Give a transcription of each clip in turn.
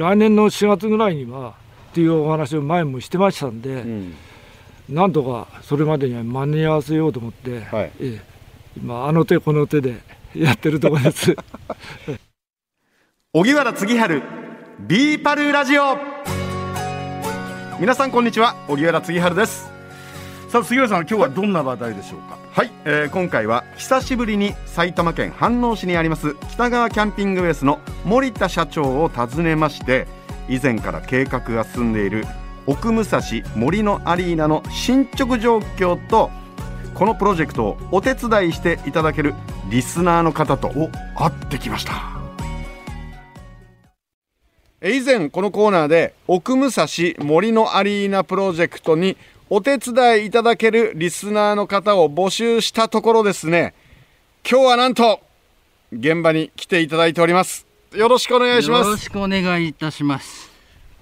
来年の4月ぐらいにはっていうお話を前もしてましたんで、うん。なんとかそれまでには間に合わせようと思って、はい。ええ。今あの手この手で やってるところです。荻原次春ビーパルラジオ。皆さんこんにちは。荻原次春ですさあ杉浦さん今日はどんな話題でしょうか？はい、えー今回は久しぶりに埼玉県飯能市にあります北川キャンピングベースの森田社長を訪ねまして以前から計画が進んでいる奥武蔵森のアリーナの進捗状況とこのプロジェクトをお手伝いしていただけるリスナーの方と会ってきました。え以前このコーナーで奥武蔵森のアリーナプロジェクトにお手伝いいただけるリスナーの方を募集したところですね今日はなんと現場に来ていただいておりますよろしくお願いしますよろしくお願いいたします。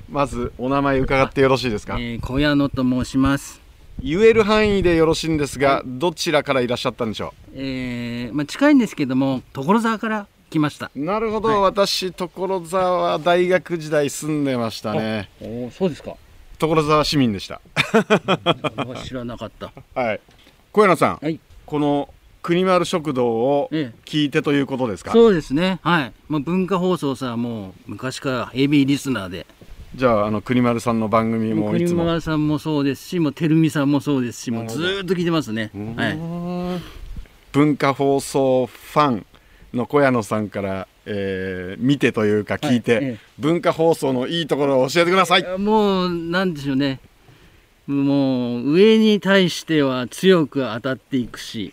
まずお名前伺ってよろしいですか？えー、小屋野と申します。言える範囲でよろしいんですがどちらからいらっしゃったんでしょえー、まあ近いんですけども、所沢から来ました。うなるほど、私所沢大学時代住んでましたねおお、そうですか。所沢市民でした知らなかった。はい小柳さん、はいこの国丸食堂をえ聞いてということですか、そうですね。はい。まあ文化放送さもう昔からヘビーリスナーで、じゃああの国丸さんの番組もい国つも村さんもそうですし、もうてるみさんもそうですし、もうずーっと聞いてますね。はい。文化放送ファンの小谷野さんから、えー見てというか聞いて、はいええ。文化放送のいいところを教えてください。もうなんでしょうね。もう上に対しては強く当たっていくし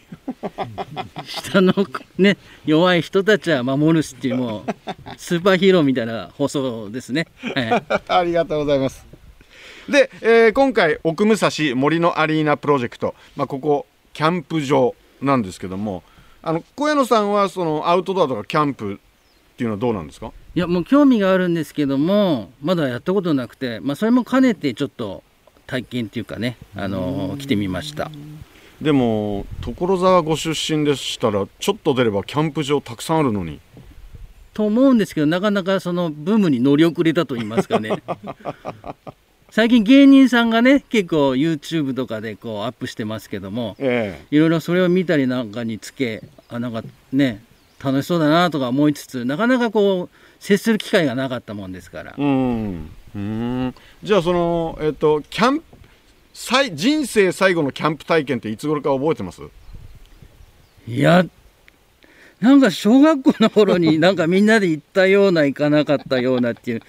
下のね弱い人たちは守るしっていうもうスーパーヒーローみたいな放送ですね、はい、ありがとうございます。で、えー今回奥武蔵森のアリーナプロジェクト、まあ、ここキャンプ場なんですけどもあの小谷野さんはそのアウトドアとかキャンプっていうのはどうなんですか？いやもう興味があるんですけどもまだやったことなくて、まあ、それも兼ねてちょっと体験っていうかねあの来てみました。でも所沢ご出身でしたらちょっと出ればキャンプ場たくさんあるのに。と思うんですけどなかなかそのブームに乗り遅れたと言いますかね。最近芸人さんがね結構 YouTube とかでこうアップしてますけどもえ。いろいろそれを見たりなんかにつけあなんかね楽しそうだなとか思いつつなかなかこう接する機会がなかったもんですから。えうん。うん。じゃあそのえっとキャンプ最人生最後のキャンプ体験っていつ頃か覚えてます？いやなんか小学校の頃に なんかみんなで行ったような行かなかったようなっていう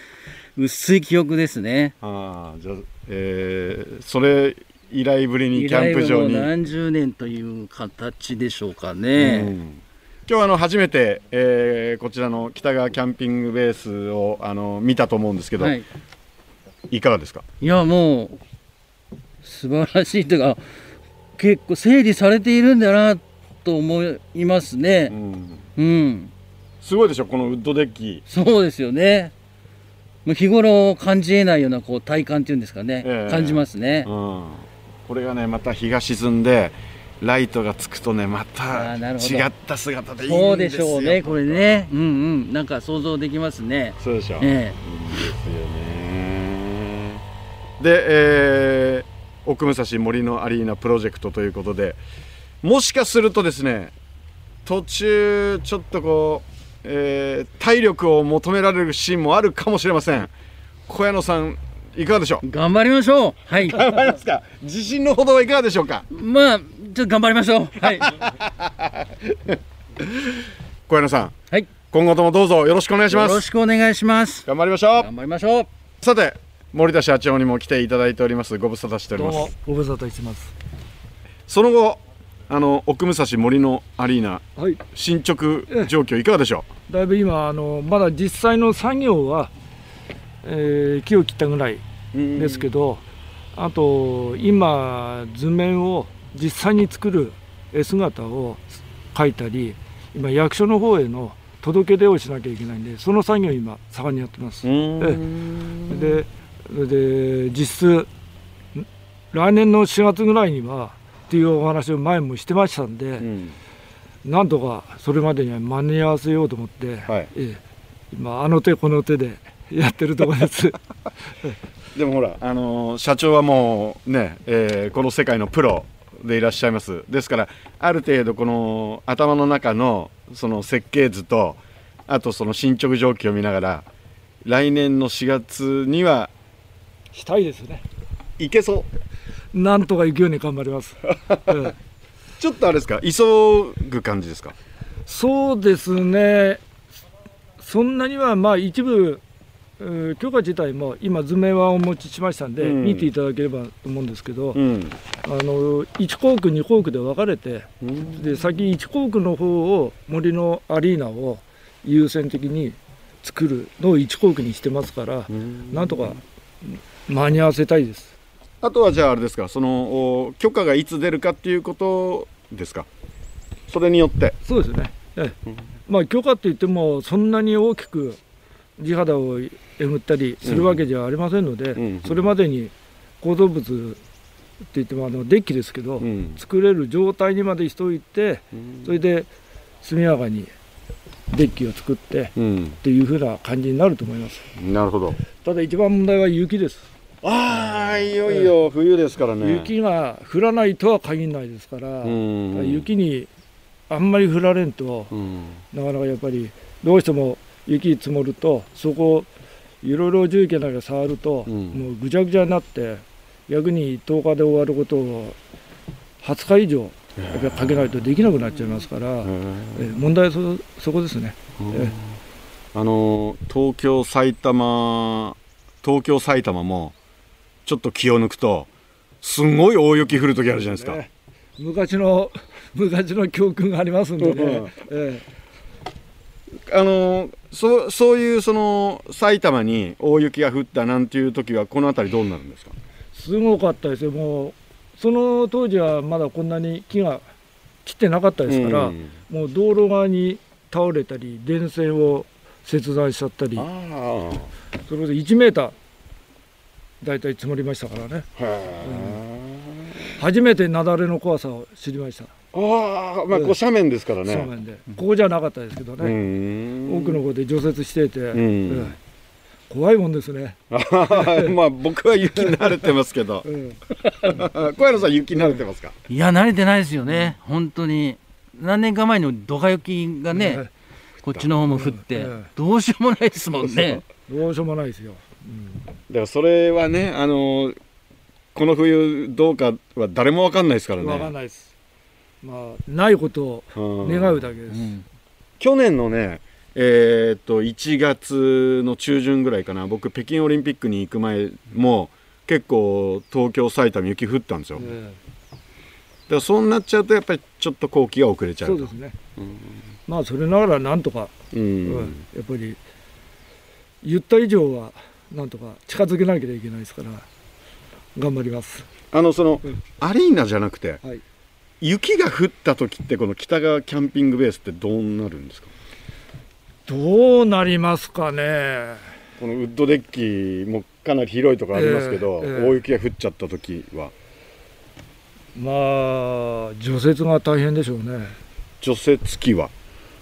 薄い記憶ですね。ああじゃあ、えーそれ以来ぶりにキャンプ場に、何十年という形でしょうかうね、ん今日あの初めて、えーこちらの北川キャンピングベースをあの見たと思うんですけど、はい。い、かがですか？いやもう素晴らしいというか結構整理されているんだなと思いますうねん。うん、すごいでしょこのウッドデッキ。そうですよね。日頃感じえないようなこう体感っていうんですかね、ええ。感じますね。うん、これがねまた日が沈んでライトがつくとねまた違った姿でいいそうんでしょうねこれね。うんうん。なんか想像できますね。そうでしょ、えいいですよね。で、えー奥武蔵森のアリーナプロジェクトということでもしかするとですね途中ちょっとこう、えー体力を求められるシーンもあるかもしれません。小谷野さんいかがでしょう？え頑張りましょう。はい。頑張りますか？自信のほどはいかがでしょうか？まあちょっと頑張りましょう。はい。小谷野さん。はい。今後ともどうぞよろしくお願いしまよろすしくお願いします。頑張りましょう。頑張りましょう。さて森田社長にも来ていただいております。ご無沙汰しておりどうもますご無沙汰してます。その後あの奥武蔵森のアリーナはい。進捗状況いかがでしょだいぶ今あのまだ実際の作業は、えー木を切ったぐらいうですけど、あと今図面を実際に作る絵姿を描いたり今役所の方への届け出をしなきゃいけないんでその作業を今盛んにやってます。うん。でで実質ん来年の4月ぐらいにはっていうお話を前もしてましたんで、うん。なんとかそれまでには間に合わせようと思って、はい。ええ。今あの手この手でやってるところです。でもほら、あのー社長はもうね、えーこの世界のプロでいらっしゃいます。ですからある程度この頭の中のその設計図とあとその進捗状況を見ながら来年の4月にはしたいですね。いけそう。なんとか行くように頑張ります、ええ。ちょっとあれですか？急ぐ感じですか？そうですね。そんなにはまあ一部えー許可自体も今図面はお持ちしましたんで、うん。見ていただければと思うんですけど、うん。あの1校区2校区で分かれてで先1校区の方を森のアリーナを優先的に作るのを1校区にしてますから、なんとか間に合わせたいです。あとはじゃああれですかそのお許可がいつ出るかっていうことですか？それによって。そうですね、ええ。まあ、許可って言ってもそんなに大きく地肌をえぐったりするわけじゃありませんので、うんそれまでに構造物って言ってもあのデッキですけど、うん。作れる状態にまでしておいてそれで速やかにデッキを作ってっうん。ていう風な感じになると思います。なるほど。ただ一番問題は雪です、ああいよいよ冬ですからね。雪が降らないとは限らないですから、うん。雪にあんまり降られんと、うん。なかなかやっぱりどうしても雪積もるとそこをいろいろ重機なんか触ると、うん。もうぐちゃぐちゃになって逆に10日で終わることを20日以上やっぱりかけないとできなくなっちゃいますから、えー問題はそそこですね。えあの東京埼玉東京埼玉もちょっと気を抜くとすんごい大雪降る時あるじゃないですか、ね昔の昔の教訓がありますんでね、うん。えあのそそういうその埼玉に大雪が降ったなんていう時はこの辺りどうなるんですか？ーすごかったですよ。もうその当時はまだこんなに木が切ってなかったですから、うん。もう道路側に倒れたり電線を切断しちゃったり。あそれで1メーター大体積もりましたからね。あへ初めて雪崩の怖さを知りました、えああまあこう斜面ですからね。正面でここじゃなかったですけどうね、ん。奥の方で除雪していて、怖いもんですね、まあ僕は雪慣れてますけど。え小山さん雪慣れてますか？いや慣れてないですよね。本当に。何年か前にドカ雪がね、えこっちの方も降って、ええ。どうしようもないですもんね。どうしようもないですよ、だからそれはねあのこの冬どうかは誰もわかんないですからうん、分かんねないですまあないことをうん。願うだけです、うん。去年のねえーっと1月の中旬ぐらいかな僕北京オリンピックに行く前も結構東京埼玉雪降ったんですよ。だかえらそうなっちゃうとやっぱりちょっと後期が遅れちゃうそうですね、まあそれながらなんとか、うん。うん。やっぱり言った以上はなんとか近づけなきゃいけないですから頑張ります。あのそのうん。アリーナじゃなくてはい雪が降った時ってこの北川キャンピングベースってどうなるんですか？どうなりますかね。このウッドデッキもかなり広いところありますけど、ええええ。大雪が降っちゃった時は？まあ除雪が大変でしょうね。除雪機は？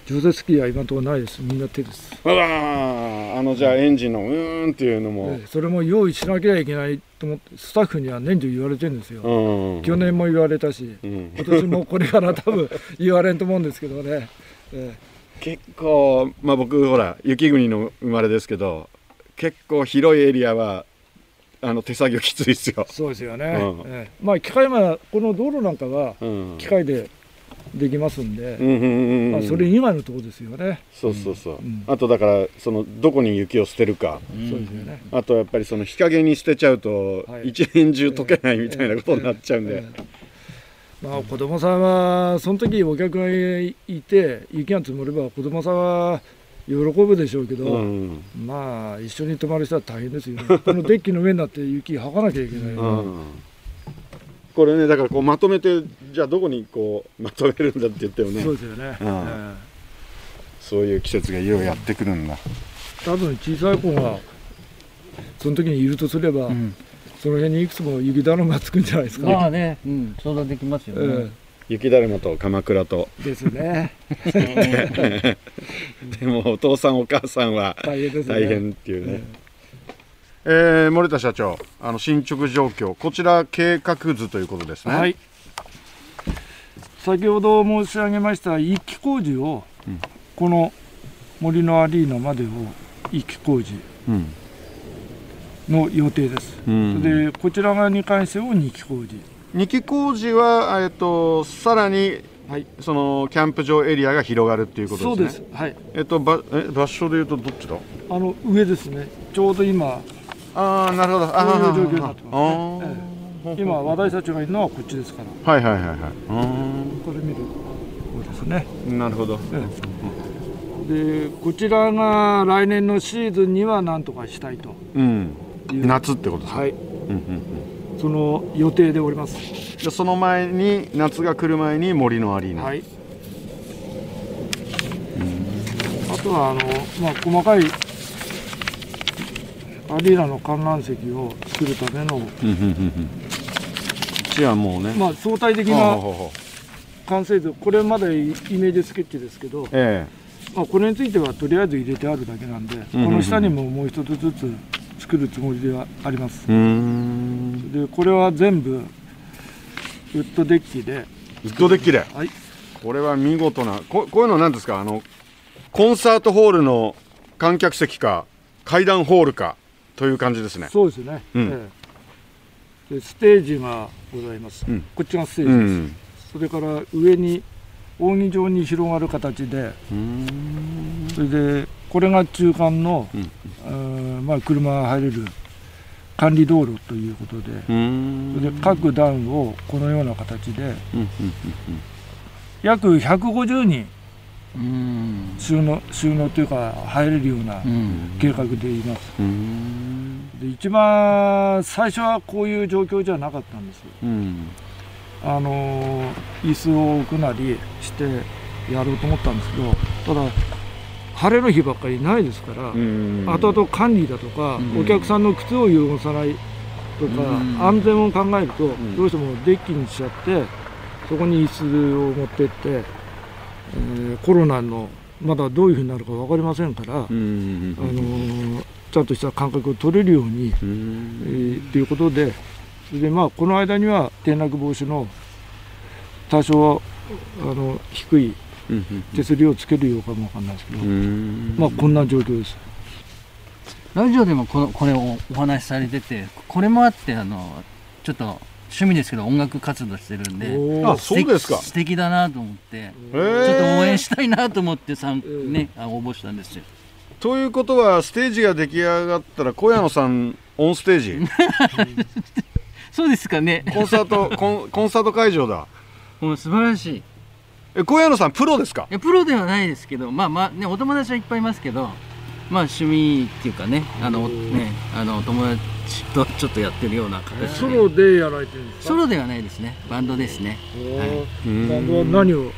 除雪機は今のところないです。みんな手です、あらあのじゃあエンジンのうーんっていうのも、ええそれも用意しなきゃいけないと思ってスタッフには年中言われてるんですよ、うん。去年も言われたしうん。今年もこれから多分言われんと思うんですけどね、え結構まあ僕ほら雪国の生まれですけど結構広いエリアはあの手作業きついですよ。え、そうですよね、うん。ええ。まあ機械はこの道路なんかはうん。機械でできますんで、まあ、それ以外のところですよね、そうそうそう、ん。あとだからそのどこに雪を捨てるか。そうですよね。あとやっぱりその日陰に捨てちゃうとはい。一年中溶けないみたいなことになっちゃうんで、ええ。まあ子供さんはその時お客がいて雪が積もれば子供さんは喜ぶでしょうけど、うん。まあ一緒に泊まる人は大変ですよね。このデッキの上になって雪はかなきゃいけない、うんこれねだからこうまとめてじゃあどこにこうまとめるんだって言ってもね。そうですよね、うんえそういう季節がいよいよやってくるんだ。え多分小さい子がその時にいるとすれば、うん。その辺にいくつも雪だるまがつくんじゃないですか、まあね、うん、想像できますよね、え雪だるまと鎌倉と。えですね。でもお父さんお母さんは大変ですね。大変っていうね、ええー、森田社長あの進捗状況こちら計画図ということですね。はい。先ほど申し上げました一気工事を、うん。この森のアリーナまでを一気工事うん。の予定です、うん。でこちら側に関しても二期工事。二期工事は、えっと、さらにはい。そのキャンプ場エリアが広がるっていうことそうですね。です。はい。えっと場所でいうとどっちだ？あの上ですね。ちょうど今ああなるほど。あこういうー状況になってますね。今話題社長がいるのはこっちですから。はいはいはいはい。これ見るこうですね。うんなるほど。でこちらが来年のシーズンにはなんとかしたいと。うん。夏ってことですね、はい。うんうんその予定でおります。うん、でその前に夏が来る前に森のアリーナ、はい。あとはあの、まあ、細かいアリーナの観覧席を作るための、うんうんうんうん。こっちはもうね、まあ、相対的な完成図これまでイメージスケッチですけど、えまあ、これについてはとりあえず入れてあるだけなんで、この下にももう一つずつ作るつもりではあります。でこれは全部ウッドデッキで、ウッドデッキで？はい、これは見事なここういうのなんですか？あのコンサートホールの観客席か階段ホールかという感じですね。そうですね、うん。ええ。でステージがございます、うん。こっちがステーうジです、ん。それから上に扇状に広がる形でうん。それでこれが中間の、うん。まあ、車が入れる管理道路ということで、で各段をこのような形で約150人うん収納収納というか入れるようなうん。計画でいます。うん。で一番最初はこういう状況じゃなかったんですうん。あのー椅子を置くなりしてやろうと思ったんですけどただ晴れの日ばっかりないですから、うん。後々管理だとか、うん。お客さんの靴を汚さないとか、うん。安全を考えると、ん。どうしてもデッキにしちゃってそこに椅子を持ってって、えーコロナのまだどういうふうになるか分かりませんから、あのーちゃんとした間隔を取れるように、うえんーということでそれでまあこの間には転落防止の多少あの低いうん。手すりをつけるようかもわかんないですけど、うん。まあこんな状況です。ラジオでもこのこれをお話しされててこれもあってあのちょっと趣味ですけど音楽活動してるんであそうですか。素敵だなと思ってえちょっと応援したいなと思ってさん、うん。ねあ応募したんですよ。ということはステージが出来上がったら小屋野さんオンステージ？そうですかね。コンサートコンコンサート会場だ。もう素晴らしい。え小屋野さんプロですか？いやプロではないですけどまあまあねお友達はいっぱいいますけどまあ趣味っていうかねあのねあの友達とちょっとやってるような形で。ソロでやられてるんですか？ソロではないですね。バンドですね。おはい。ーバンドは何をや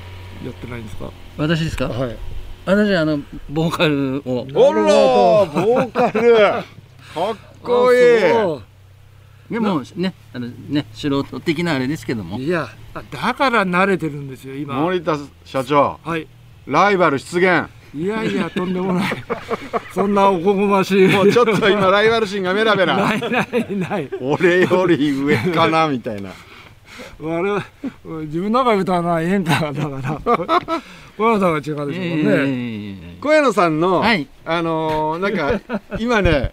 ってないんですか？私ですか？はい。私はあのボーカルを。おらボーカル。かっこいい。でもねあのね素人的なあれですけども。いやだから慣れてるんですよ今。森田社長。はい。ライバル出現いやいやとんでもない。そんなおこがましい。もうちょっと今 ライバル心がメラメラ。ないないない。俺より上かなみたいな。我々自分の中で歌うのは演歌だから。小山さんは違うでしょうえね、え小屋野さんの、はい。あのーなんか今ね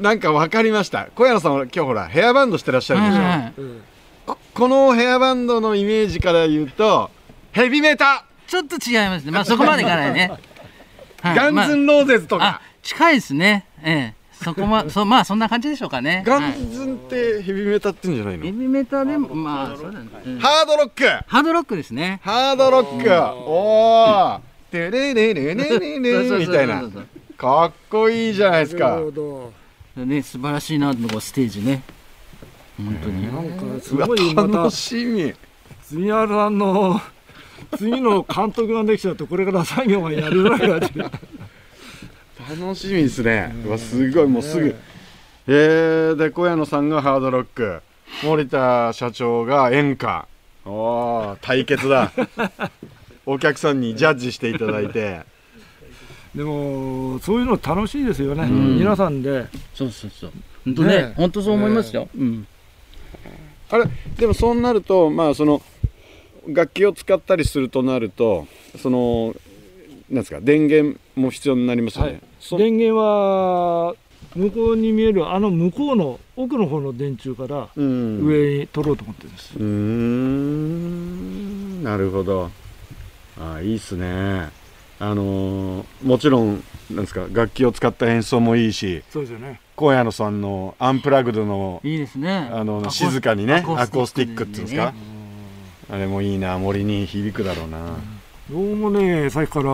なんか分かりました。小屋野さんは今日ほらヘアバンドしてらっしゃるでしょ、はいはいこのヘアバンドのイメージから言うとヘビメタ、ちょっと違いますね。まあそこまでいかないね、はい。ガンズンローゼズとまあ近いですね。ええ。そこまそまあそんな感じでしょうかね。ガはいンズンってヘビメタってんじゃないの、ヘビメタでもまあそうだね、うん。ハードロック。ハードロックですね。ハードロック。おおテレレレレレレレみたいな。かっこいいじゃないですなか。るほどそうね素晴らしいなとこうステージね。本当に。なんかすごい楽しみ。杉原さんの次の監督ができちゃうとこれから作業がやるぐらいだし楽しみですね。うわすごいもうすぐ。えー、で小屋野さんがハードロック。森田社長が演歌。おお対決だ。お客さんにジャッジしていただいて。でもそういうの楽しいですよね、ん。皆さんで。そうそうそう。本当ねね。本当そう思いますよ、うん。あれでもそうなるとまあその楽器を使ったりするとなるとそのなんですか電源も必要になりますよね、はい。そ電源は向こうに見えるあの向こうの奥の方の電柱からうん。上に取ろうと思ってるんです、うーん。なるほど。あいいっすね。あのーもちろんなんですか楽器を使った演奏もいいしそうですよね。小谷野さんのアンプラグドのいいですね。あの静かにねアアコースティックでっていうんですか、あれもいいな森に響くだろうな、どうもねさっきから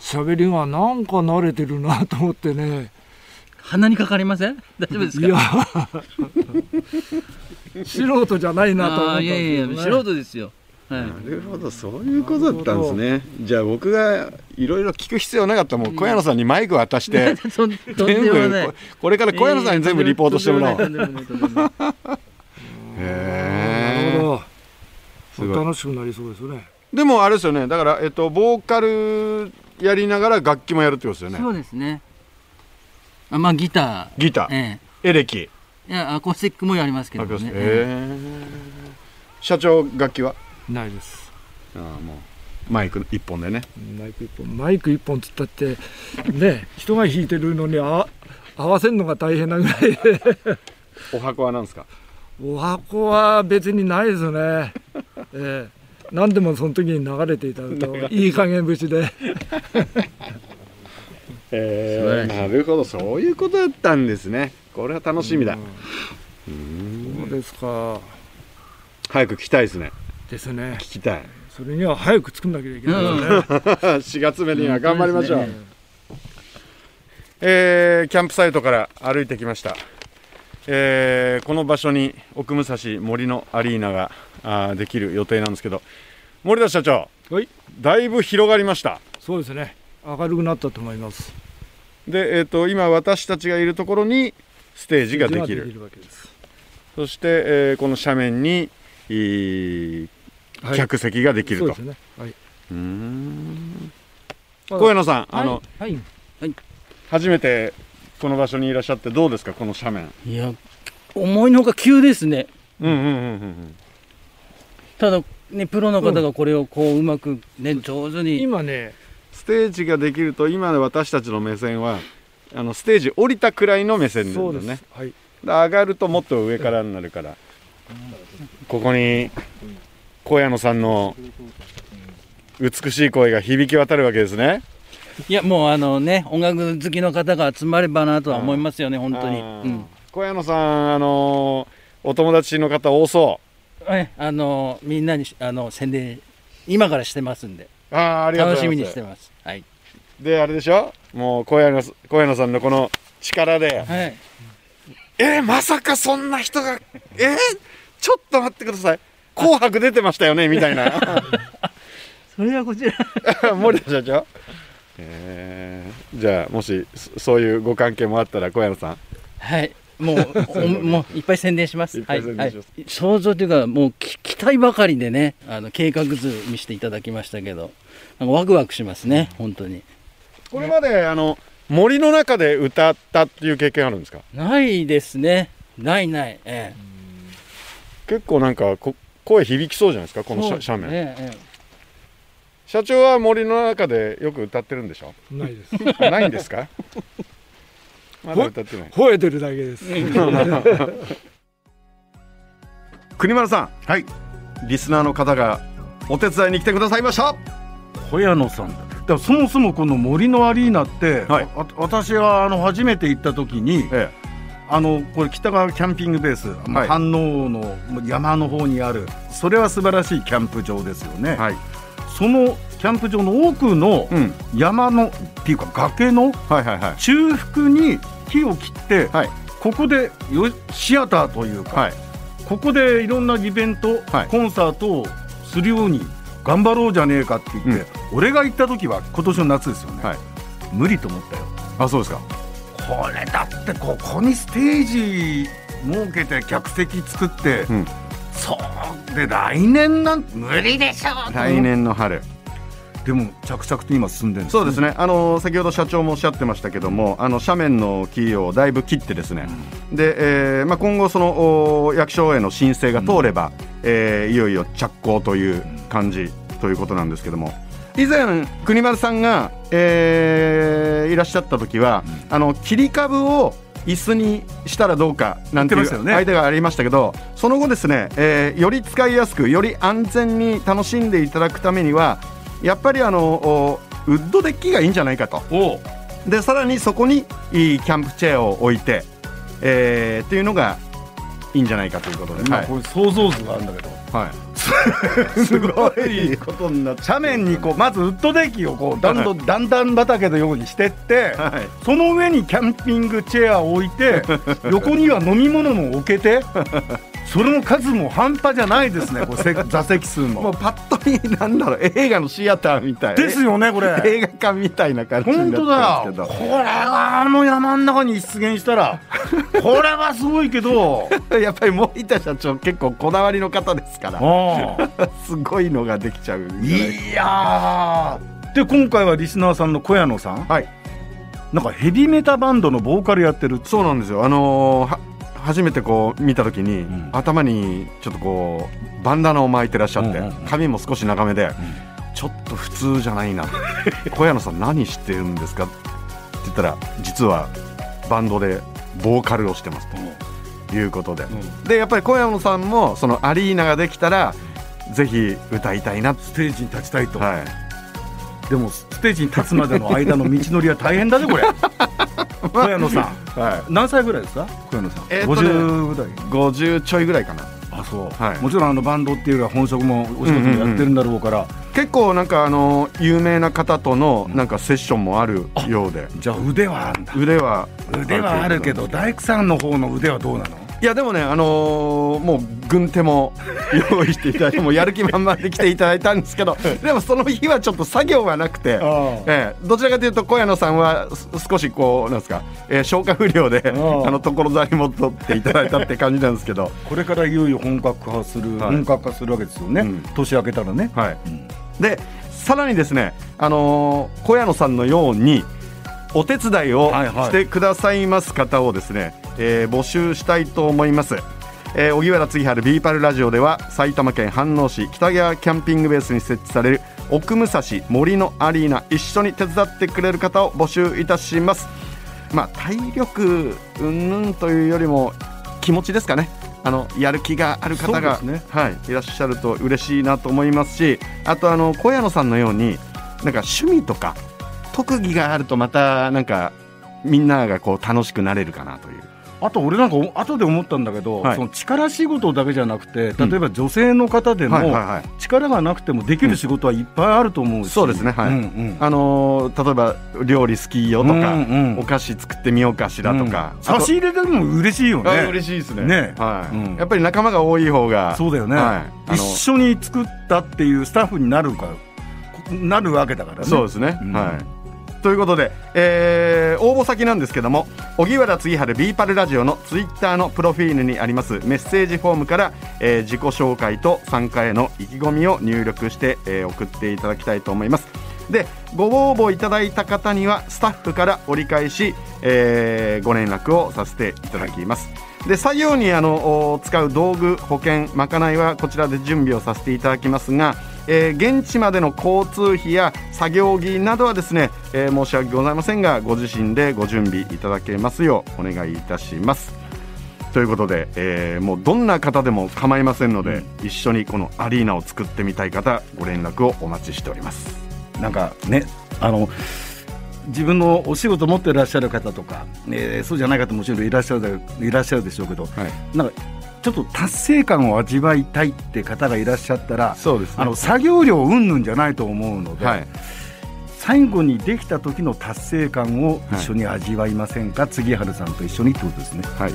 喋りがなんか慣れてるなと思ってね。鼻にかかりません？大丈夫ですか？いや。素人じゃないなと思ったんあーいやいや素人ですよ。はい。なるほどそういうことだったんですね。じゃあ僕がいろいろ聞く必要なかったもう小谷野さんにマイク渡して 全部ここれから小谷野さんに全部リポートしてもらおう楽しくなりそうですね。でもあれですよね。だから、えっと、ボーカルやりながら楽器もやるってことですよね。そうですね。あまあギタギター。ーえ。エレキ。えいやアコースティックもやりますけどね。アコー社長楽器は？ないです。ああもうマイク一本でね。マイク一本。マイク一本つったってね人が弾いてるのにあ合わせるのが大変なぐらい。でお箱は何ですか？お箱は別にないですね、ええ、何でもその時に流れていただくといい加減節で。え素晴らしい。なるほどそういうことだったんですね。これは楽しみだ。そうですか。早く聞きたいですね。ですね。聞きたい。それには早く作んなきゃいけないですね、4月目には頑張りましょう、本当ですねえーキャンプサイトから歩いてきました、えーこの場所に奥武蔵森のアリーナがあーできる予定なんですけど。森田社長。はい。だいぶ広がりました。そうですね。明るくなったと思います。で、えー、と今私たちがいるところにステージができる。わけです、そして、えーこの斜面にいーはい、客席ができると、そうですね。はい。うーん。まあ小山さん、あのはい。初めてこの場所にいらっしゃってどうですかこの斜面。いや思いのほか急ですね。うんうんうんうんただねプロの方がこれをこううまくね上手に。今ねステージができると今の私たちの目線はあのステージ降りたくらいの目線だそうです、よねはい。で上がるともっと上からになるから。ここに小谷野さんの美しい声が響き渡るわけですね。いやもうあのね音楽好きの方が集まればなとは思いますよね本当に、うん。小谷野さんあのお友達の方多そはいあのみんなにあの宣伝今からしてますんで。うああありがとうございます。楽しみにしてます。はい。であれでしょ？もう小谷野小谷野さんのこの力で。はい。えー、まさかそんな人がえー、ちょっと待ってください。紅白出てましたよねみたいな。それはこちら。森田社長。えー、じゃあもしそそういうご関係もあったら小谷野さん。はいもう おもういっぱい宣伝します。いはい。はい、想像というかもうき期待ばかりでねあの計画図見せていただきましたけどなんかワクワクしますね本当に。これまであの森の中で歌ったっていう経験あるんですか？ないですね。ないない。ええ。結構なんかこ声響きそうじゃないですか？この斜面、ええ。え社長は森の中でよく歌ってるんでしょ？ないです。あ ないんですか？まだ歌ってない。吠えてるだけです。国丸さん。はい。リスナーの方がお手伝いに来てくださいました。小屋野さんだ。だからそもそもこの森のアリーナって、はい。わ私はあの初めて行った時にえあのこれ北川キャンピングベース、まあはい。飯能の山の方にあるそれは素晴らしいキャンプ場ですよね、えはい。そのキャンプ場の奥のうん。山のっていうか崖の中腹に木を切って、はい。ここでよシアターというか、はい。ここでいろんなイベント、はい。コンサートをするように頑張ろうじゃねえかって言って、俺が行った時は今年の夏ですよね、はい。無理と思ったよ。あそうですか。これだってここにステージ設けて客席作って、うん。そう。で来年なんて無理でしょ来年の春でも着々と今進んでるんです、そうですね。あの先ほど社長もおっしゃってましたけどもあの斜面の木をだいぶ切ってですね、で、えーまあ、今後そのお役所への申請が通れば、えーいよいよ着工という感じということなんですけども。以前国丸さんが、えーいらっしゃった時は、あの切り株を椅子にしたらどうかなんていう相手がありましたけどその後ですね、えーより使いやすくより安全に楽しんでいただくためにはやっぱりあのおウッドデッキがいいんじゃないかと。でさらにそこにいいキャンプチェアを置いて、えーっていうのがいいんじゃないかということで、はい。今これ想像図があるんだけど。はい、すごいことになっちゃ斜面にこう。まずウッドデッキをこうだんだんだんだん畑のようにしてって、はい。その上にキャンピングチェアを置いて 横には飲み物も置けてそれの数も半端じゃないですねこうせ 座席数も。もうパッと見なんだろう映画のシアターみたい。ですよねこれ。映画館みたいな感じになってますけど。よこれがあの山の中に出現したら これはすごいけど。やっぱり森田社長結構こだわりの方ですから。あすごいのができちゃういいやー。で今回はリスナーさんの小谷野さん。はい。なんかヘビメタバンドのボーカルやってるそうなんですよ。あのーは初めてこう見た時に、ん。頭にちょっとこうバンダナを巻いてらっしゃって、うんうんうん。髪も少し長めで、ちょっと普通じゃないな。小谷野さん何してるんですかって言ったら実はバンドでボーカルをしてますと。いうことで、でやっぱり小山さんもそのアリーナができたらぜひ歌いたいな。ステージに立ちたいと、はい。でもステージに立つまでの間の道のりは大変だねこれ 小谷野さん。はい。何歳ぐらいですか？小谷野さん、えーっとね。50ぐらい。50ちょいぐらいかな。あそう、はい。もちろんあのバンドっていうか本職もお仕事もやってるんだろうから、結構なんかあの有名な方とのなんかセッションもあるようで。じゃあ腕はあるんだ。腕は。腕はあるけど。大工さんの方の腕はどうなの？いやでもねあのーもう軍手も用意していただいてもうやる気満々で来ていただいたんですけど でもその日はちょっと作業がなくて、ええ、どちらかというと小谷野さんはす少しこうなんですか、えー消化不良であんの所沢に戻っていただいたって感じなんですけど。これからいよいよ本格化する、はい。本格化するわけですよね、うん。年明けたらね、はい、でさらにですね、あのー小谷野さんのようにお手伝いをはいはい。してくださいます方をですね、えー募集したいと思います。えー、荻原次春ビーパルラジオでは埼玉県飯能市北川キャンピングベースに設置される奥武蔵森のアリーナ一緒に手伝ってくれる方を募集いたします。まあ体力うんぬんというよりも気持ちですかね。あのやる気がある方が、ね。はい、いらっしゃると嬉しいなと思いますしあとあの小谷野さんのようになんか趣味とか特技があるとまたなんかみんながこう楽しくなれるかなというあと俺なんか後で思ったんだけど、はい。その力仕事だけじゃなくて例えば女性の方でも、力がなくてもできる仕事はいっぱいあると思うし、そうですねはい。うんうん。あのー例えば料理好きよとか、うんうん。お菓子作ってみようかしらとか、あと差し入れでも嬉しいよね。あ嬉しいですね。ね。はい。うん。やっぱり仲間が多い方がそうだよね、はい。一緒に作ったっていうスタッフになるかなるわけだからね。そうですね、うん。はいということで、えー応募先なんですけども荻原次春ビーパルラジオのツイッターのプロフィールにありますメッセージフォームから、えー自己紹介と参加への意気込みを入力して、えー送っていただきたいと思います。でご応募いただいた方にはスタッフから折り返し、えーご連絡をさせていただきます、で作業にあのお使う道具保険まかないはこちらで準備をさせていただきますが、えー現地までの交通費や作業着などはですね、えー申し訳ございませんがご自身でご準備いただけますようお願いいたします。ということで、えーもうどんな方でも構いませんので、一緒にこのアリーナを作ってみたい方ご連絡をお待ちしております。なんかねあの自分のお仕事持ってらっしゃる方とか、えーそうじゃない方ももちろんいらっしゃるだいらっしゃるでしょうけど、はい。なんかちょっと達成感を味わいたいって方がいらっしゃったらそうですあの作業量うんぬんじゃないと思うので、はい。最後にできた時の達成感を一緒に味わいませんか、杉原さんと一緒にってことですね。はい、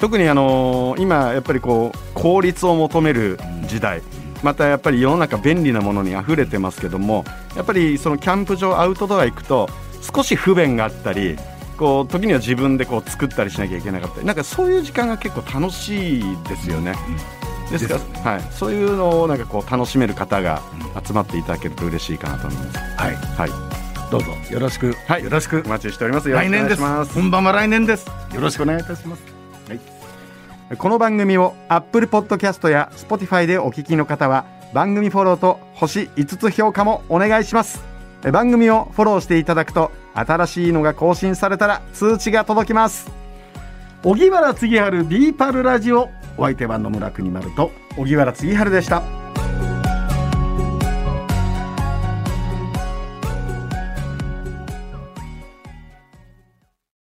特にあのー今やっぱりこう効率を求める時代、またやっぱり世の中便利なものに溢れてますけどもやっぱりそのキャンプ場アウトドア行くと少し不便があったりこう時には自分でこう作ったりしなきゃいけなかったり。なんかそういう時間が結構楽しいですよね。ですから、はい、そういうのをなんかこう楽しめる方が集まっていただけると嬉しいかなと思います。はい。はい、どうぞ。よろしく。はい。よろしく。お待ちしております。来年です。本番は来年です。よろしくお願いいたします。この番組を Apple Podcast や Spotify でお聞きの方は番組フォローと星5つ評価もお願いします。え番組をフォローしていただくと新しいのが更新されたら通知が届きます。荻原次春ビーパルラジオ。お相手は野村国丸と。荻原次春でした。